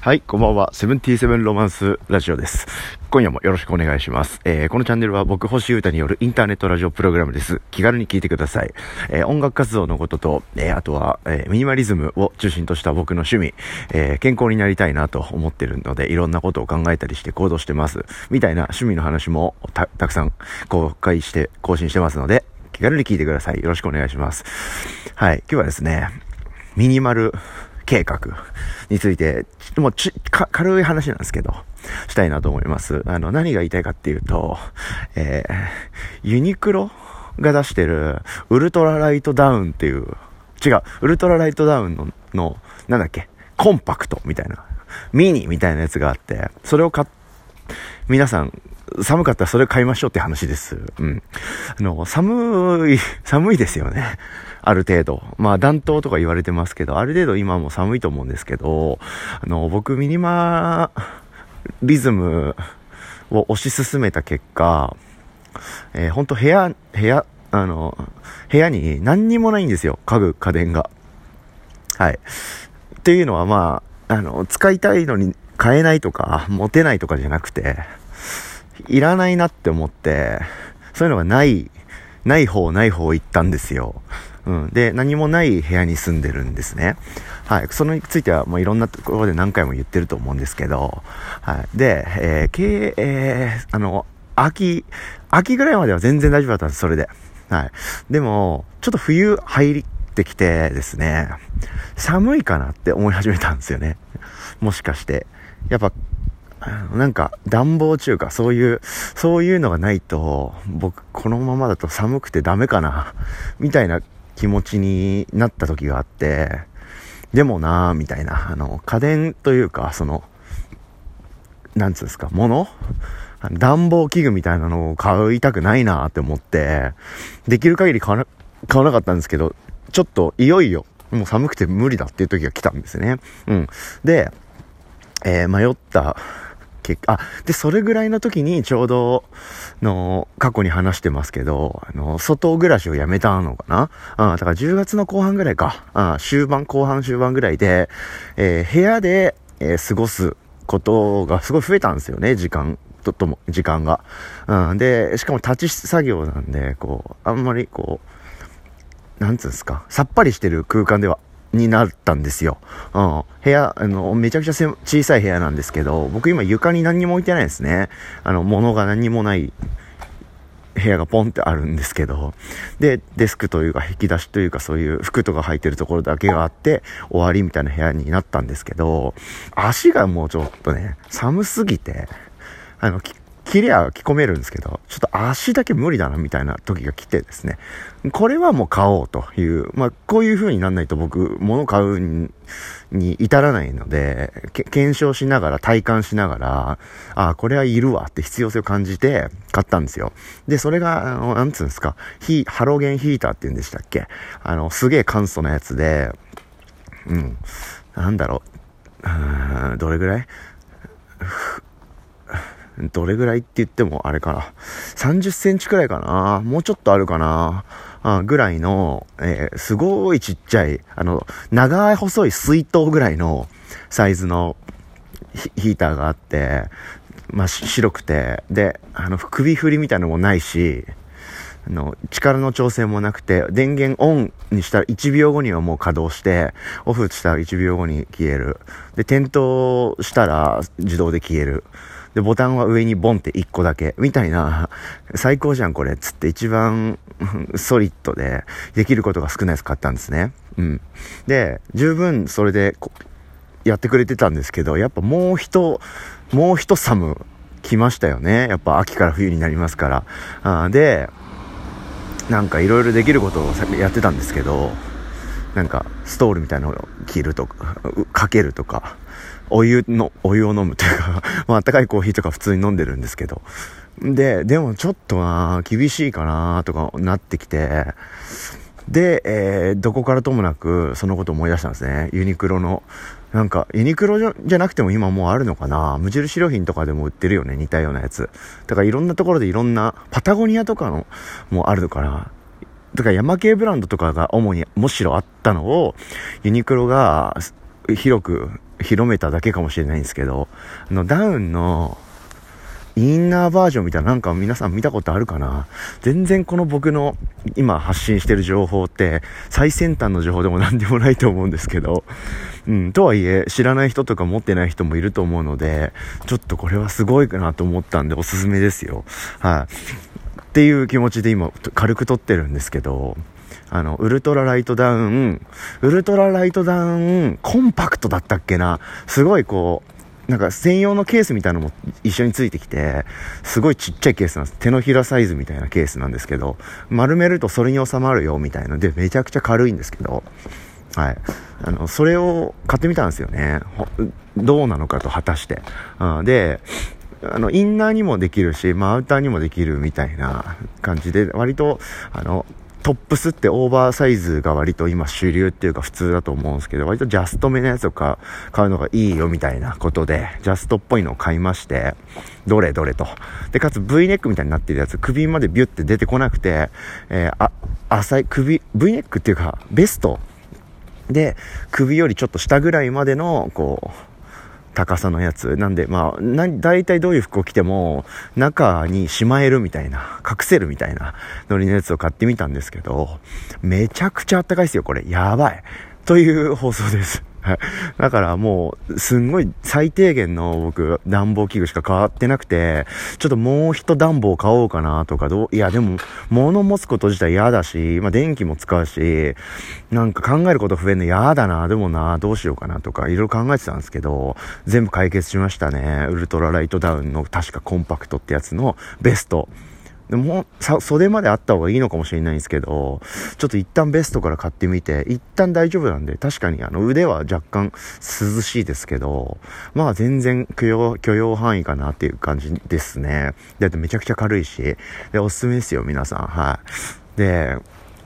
はい、こんばんは。セブンティーセブンロマンスラジオです。今夜もよろしくお願いします。えー、このチャンネルは僕、星優太によるインターネットラジオプログラムです。気軽に聞いてください。えー、音楽活動のことと、えー、あとは、えミニマリズムを中心とした僕の趣味、え健康になりたいなと思ってるので、いろんなことを考えたりして行動してます。みたいな趣味の話もたくさん公開して、更新してますので、気軽に聞いてください。よろしくお願いします。はい、今日はですね、ミニマル計画について、もうち、軽い話なんですけど、したいなと思います。あの、何が言いたいかっていうと、えー、ユニクロが出してる、ウルトラライトダウンっていう、違う、ウルトラライトダウンの、の、なんだっけ、コンパクトみたいな、ミニみたいなやつがあって、それを買っ、皆さん、寒かったらそれ買いましょうって話です。うん。あの、寒い、寒いですよね。ある程度。まあ、暖冬とか言われてますけど、ある程度今も寒いと思うんですけど、あの、僕ミニマリズムを推し進めた結果、えー、ほんと部屋、部屋、あの、部屋に何にもないんですよ。家具、家電が。はい。っていうのはまあ、あの、使いたいのに買えないとか、持てないとかじゃなくて、いらないなって思って、そういうのがない、ない方ない方行ったんですよ。うん。で、何もない部屋に住んでるんですね。はい。それについては、もういろんなところで何回も言ってると思うんですけど、はい。で、えー、経営、あの、秋、秋ぐらいまでは全然大丈夫だったんです、それで。はい。でも、ちょっと冬入ってきてですね、寒いかなって思い始めたんですよね。もしかして。やっぱ、なんか暖房中か、そういう、そういうのがないと、僕、このままだと寒くてダメかな、みたいな気持ちになった時があって、でもなぁ、みたいな、あの、家電というか、その、なんつうんですか、物？暖房器具みたいなのを買いたくないなって思って、できる限り買わな買わなかったんですけど、ちょっといよいよ、もう寒くて無理だっていう時が来たんですね。うん。で、えー、迷った結果、あ、で、それぐらいの時にちょうど、の、過去に話してますけど、あの、外暮らしをやめたのかな？あだから10月の後半ぐらいか。あ終盤、後半終盤ぐらいで、えー、部屋で、えー、過ごすことがすごい増えたんですよね、時間。ととも、時間が。うん。で、しかも立ち作業なんで、こう、あんまりこう、なんつうんですか、さっぱりしてる空間ではになったんですよ。うん。部屋、あの、めちゃくちゃ小さい部屋なんですけど、僕今床に何にも置いてないですね。あの、物が何にもない部屋がポンってあるんですけど、で、デスクというか引き出しというかそういう服とか入ってるところだけがあって終わりみたいな部屋になったんですけど、足がもうちょっとね、寒すぎて、あの、切りゃ着込めるんですけど、ちょっと足だけ無理だなみたいな時が来てですね、これはもう買おうという、まあ、こういう風になんないと僕、物買うに至らないので、検証しながら、体感しながら、ああ、これはいるわって必要性を感じて買ったんですよ。で、それが、あの、なんつうんですか、ヒ、ハロゲンヒーターって言うんでしたっけ？あの、すげえ簡素なやつで、うん、なんだろう、うどれぐらい？どれぐらいって言ってもあれかな。30センチくらいかな。もうちょっとあるかな。あぐらいの、えー、すごいちっちゃい、あの、長い細い水筒ぐらいのサイズのヒーターがあって、まあ、白くて、で、あの、首振りみたいなのもないし、あの、力の調整もなくて、電源オンにしたら1秒後にはもう稼働して、オフしたら1秒後に消える。で、点灯したら自動で消える。で、ボタンは上にボンって1個だけ、みたいな、最高じゃんこれ、つって一番 ソリッドで、できることが少ないやつ買ったんですね。うん。で、十分それでやってくれてたんですけど、やっぱもう一、もう一寒来ましたよね。やっぱ秋から冬になりますから。あで、なんかいろいろできることをやってたんですけど、なんかストールみたいなのを着るとか、かけるとか、お湯の、お湯を飲むというか まあ、あったかいコーヒーとか普通に飲んでるんですけど。で、でもちょっとな厳しいかなとかなってきて、で、えー、どこからともなくそのこと思い出したんですね。ユニクロの。なんか、ユニクロじゃなくても今もうあるのかな無印良品とかでも売ってるよね、似たようなやつ。だからいろんなところでいろんな、パタゴニアとかのもあるのかなだから山系ブランドとかが主にむしろあったのを、ユニクロが広く広めただけかもしれないんですけど、あの、ダウンの、インナーバージョンみたいななんか皆さん見たことあるかな？全然この僕の今発信してる情報って最先端の情報でも何でもないと思うんですけど、うん、とはいえ知らない人とか持ってない人もいると思うので、ちょっとこれはすごいかなと思ったんでおすすめですよ。はい。っていう気持ちで今軽く撮ってるんですけど、あの、ウルトラライトダウン、ウルトラライトダウン、コンパクトだったっけなすごいこう、なんか専用のケースみたいなのも一緒についてきて、すごいちっちゃいケースなんです。手のひらサイズみたいなケースなんですけど、丸めるとそれに収まるよみたいなで、めちゃくちゃ軽いんですけど、はい。あの、それを買ってみたんですよね。どうなのかと果たして。うん、で、あの、インナーにもできるし、まあ、アウターにもできるみたいな感じで、割と、あの、トップスってオーバーサイズが割と今主流っていうか普通だと思うんですけど、割とジャストめのやつを買うのがいいよみたいなことで、ジャストっぽいのを買いまして、どれどれと。で、かつ V ネックみたいになってるやつ、首までビュって出てこなくて、えー、あ、浅い首、V ネックっていうか、ベストで、首よりちょっと下ぐらいまでの、こう、高さのやつ。なんで、まあ、な、大体どういう服を着ても、中にしまえるみたいな、隠せるみたいなノリのやつを買ってみたんですけど、めちゃくちゃあったかいですよ、これ。やばい。という放送です。だからもう、すんごい最低限の僕、暖房器具しか変わってなくて、ちょっともう一暖房買おうかなとか、どう、いやでも、物持つこと自体嫌だし、まあ電気も使うし、なんか考えること増えるの嫌だな、でもな、どうしようかなとか、いろいろ考えてたんですけど、全部解決しましたね。ウルトラライトダウンの確かコンパクトってやつのベスト。でも、さ、袖まであった方がいいのかもしれないんですけど、ちょっと一旦ベストから買ってみて、一旦大丈夫なんで、確かにあの腕は若干涼しいですけど、まあ全然許容、許容範囲かなっていう感じですね。だってめちゃくちゃ軽いし、で、おすすめですよ、皆さん。はい。で、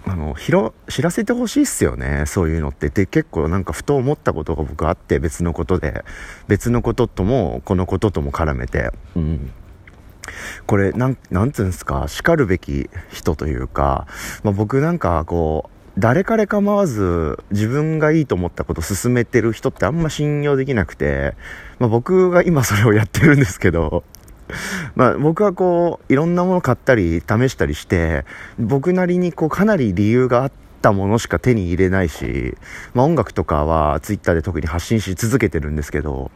あの、広、知らせてほしいっすよね。そういうのって。で、結構なんかふと思ったことが僕あって、別のことで。別のこととも、このこととも絡めて。うん。これ、なん、なんつうんですか、叱るべき人というか、まあ、僕なんかこう、誰彼構わず自分がいいと思ったことを進めてる人ってあんま信用できなくて、まあ、僕が今それをやってるんですけど、まあ僕はこういろんなもの買ったり試したりして僕なりにこうかなり理由があってたものしか手に入れないし、まあ音楽とかは twitter で特に発信し続けてるんですけど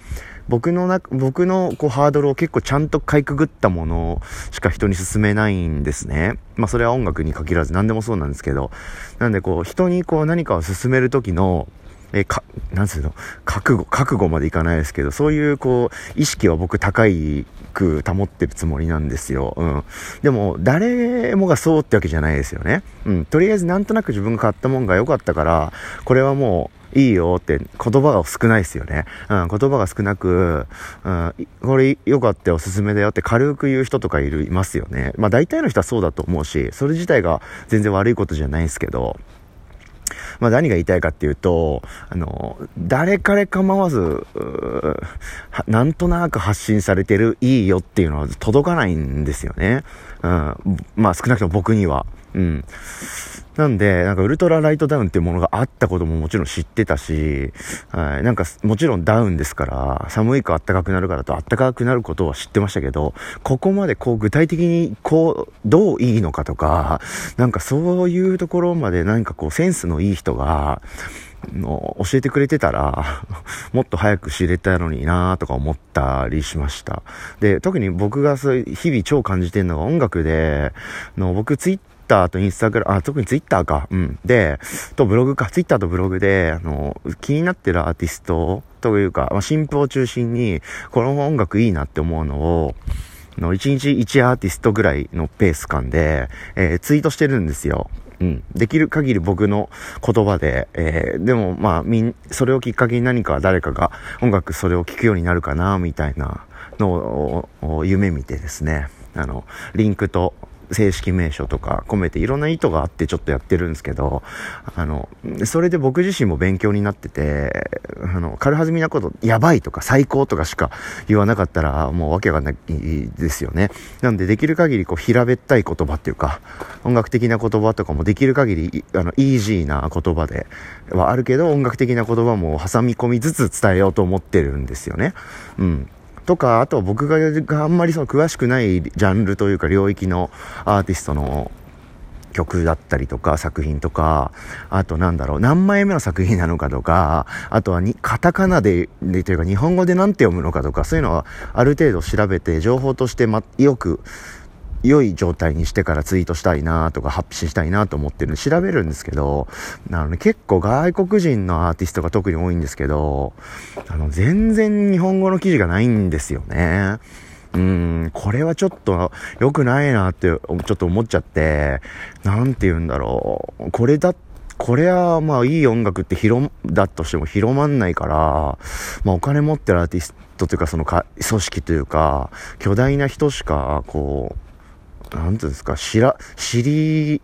僕のな、僕のこうハードルを結構ちゃんとかいくぐったものしか人に勧めないんですね。まあそれは音楽に限らず何でもそうなんですけど。なんでこう人にこう何かを勧める時の、え、か、なんつうの、覚悟、覚悟までいかないですけど、そういうこう、意識は僕高いく保ってるつもりなんですよ。うん。でも、誰もがそうってわけじゃないですよね。うん。とりあえずなんとなく自分が買ったもんが良かったから、これはもう、いいよって言葉が少ないですよね。うん、言葉が少なく、うん、これ良かったよ、おすすめだよって軽く言う人とかいる、いますよね。まあ大体の人はそうだと思うし、それ自体が全然悪いことじゃないですけど、まあ何が言いたいかっていうと、あの、誰彼構わず、なんとなく発信されてるいいよっていうのは届かないんですよね。うん。まあ少なくとも僕には。うん。なんで、なんかウルトラライトダウンっていうものがあったことももちろん知ってたし、はい、なんかもちろんダウンですから、寒いか暖かくなるからと暖かくなることは知ってましたけど、ここまでこう具体的にこう、どういいのかとか、なんかそういうところまで何かこうセンスのいい人が、の教えてくれてたら、もっと早く知れたのになとか思ったりしました。で、特に僕がそういう日々超感じてるのが音楽で、の僕ツイッターとインスタグラム、あ、特にツイッターか。うん。で、とブログか。ツイッターとブログで、あの、気になってるアーティストというか、まあ、新婦を中心に、この音楽いいなって思うのを、の、1日1アーティストぐらいのペース感で、えー、ツイートしてるんですよ。うん。できる限り僕の言葉で、えー、でもまあ、みん、それをきっかけに何か誰かが音楽それを聴くようになるかな、みたいなのを夢見てですね。あの、リンクと正式名称とか込めていろんな意図があってちょっとやってるんですけど、あの、それで僕自身も勉強になってて、あの、軽はずみなこと、やばいとか最高とかしか言わなかったらもうわけわかんないですよね。なんでできる限りこう平べったい言葉っていうか、音楽的な言葉とかもできる限り、あの、イージーな言葉ではあるけど、音楽的な言葉も挟み込みつつ伝えようと思ってるんですよね。うん。とか、あと僕があんまりその詳しくないジャンルというか領域のアーティストの曲だったりとか作品とか、あとなんだろう、何枚目の作品なのかとか、あとはに、カタカナで、でというか日本語で何て読むのかとか、そういうのはある程度調べて情報としてま、よく良い状態にしてからツイートしたいなとか発信したいなと思ってる調べるんですけど、あの、ね、結構外国人のアーティストが特に多いんですけど、あの、全然日本語の記事がないんですよね。うん、これはちょっと良くないなってちょっと思っちゃって、なんて言うんだろう。これだこれはまあいい音楽って広、だとしても広まんないから、まあお金持ってるアーティストというかそのか組織というか、巨大な人しかこう、なんていうんですか、知ら、知り、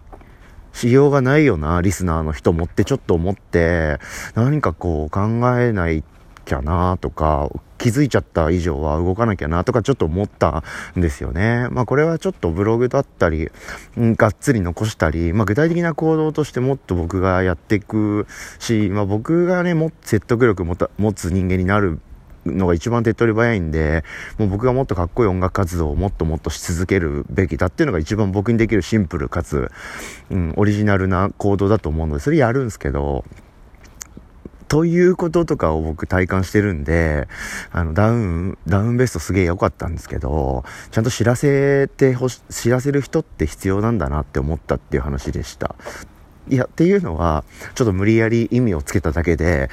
しようがないよな、リスナーの人もってちょっと思って、何かこう考えないきゃなとか、気づいちゃった以上は動かなきゃなとかちょっと思ったんですよね。まあこれはちょっとブログだったり、がっつり残したり、まあ具体的な行動としてもっと僕がやっていくし、まあ僕がね、も説得力持つ人間になるのが一番手っ取り早いんで、もう僕がもっとかっこいい音楽活動をもっともっとし続けるべきだっていうのが一番僕にできるシンプルかつ、うん、オリジナルな行動だと思うので、それやるんですけど、ということとかを僕体感してるんで、あの、ダウン、ダウンベストすげえ良かったんですけど、ちゃんと知らせてほし、知らせる人って必要なんだなって思ったっていう話でした。いや、っていうのは、ちょっと無理やり意味をつけただけで、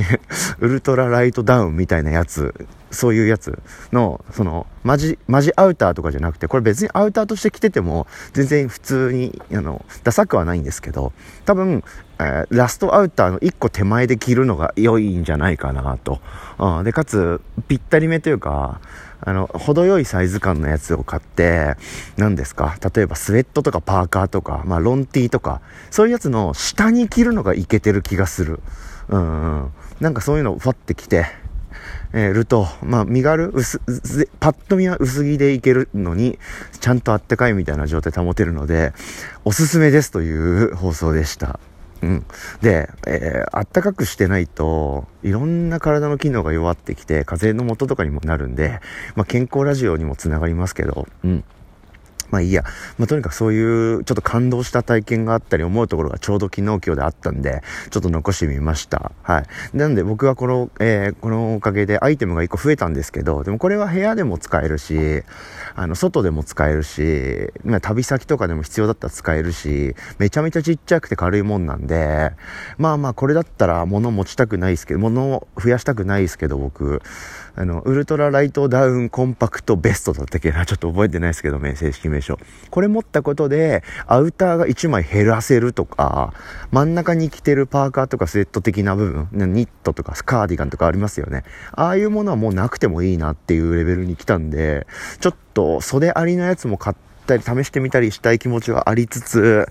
ウルトラライトダウンみたいなやつ、そういうやつの、その、マジ、マジアウターとかじゃなくて、これ別にアウターとして着てても、全然普通に、あの、ダサくはないんですけど、多分、えー、ラストアウターの1個手前で着るのが良いんじゃないかなと。うん、で、かつ、ぴったりめというか、あの、程よいサイズ感のやつを買って、何ですか？例えばスウェットとかパーカーとか、まあロンティーとか、そういうやつの下に着るのがいけてる気がする。うん、うん。なんかそういうのをファって着て、えー、ると、まあ、身軽、薄、パッと見は薄着でいけるのに、ちゃんとあったかいみたいな状態保てるので、おすすめですという放送でした。うん。で、えー、あったかくしてないと、いろんな体の機能が弱ってきて、風邪の元とかにもなるんで、まあ、健康ラジオにもつながりますけど、うん。まあいいや。まあとにかくそういうちょっと感動した体験があったり思うところがちょうど昨日今日であったんで、ちょっと残してみました。はい。なんで僕はこの、えー、このおかげでアイテムが1個増えたんですけど、でもこれは部屋でも使えるし、あの、外でも使えるし、まあ旅先とかでも必要だったら使えるし、めちゃめちゃちっちゃくて軽いもんなんで、まあまあこれだったら物持ちたくないですけど、物を増やしたくないですけど僕、あの、ウルトラライトダウンコンパクトベストだったっけな、ちょっと覚えてないですけどね、正式名称。これ持ったことで、アウターが1枚減らせるとか、真ん中に着てるパーカーとかスウェット的な部分、ニットとかカーディガンとかありますよね。ああいうものはもうなくてもいいなっていうレベルに来たんで、ちょっと袖ありのやつも買って、たり試してみたりしたい気持ちはありつつ、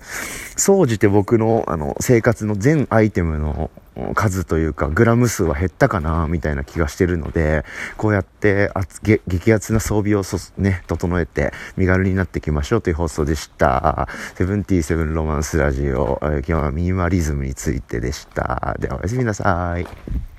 総じて僕のあの生活の全アイテムの数というかグラム数は減ったかなみたいな気がしてるので、こうやって激アツな装備をね、整えて身軽になっていきましょうという放送でした。セブンティーセブンロマンスラジオ、今日はミニマリズムについてでした。ではおやすみなさい。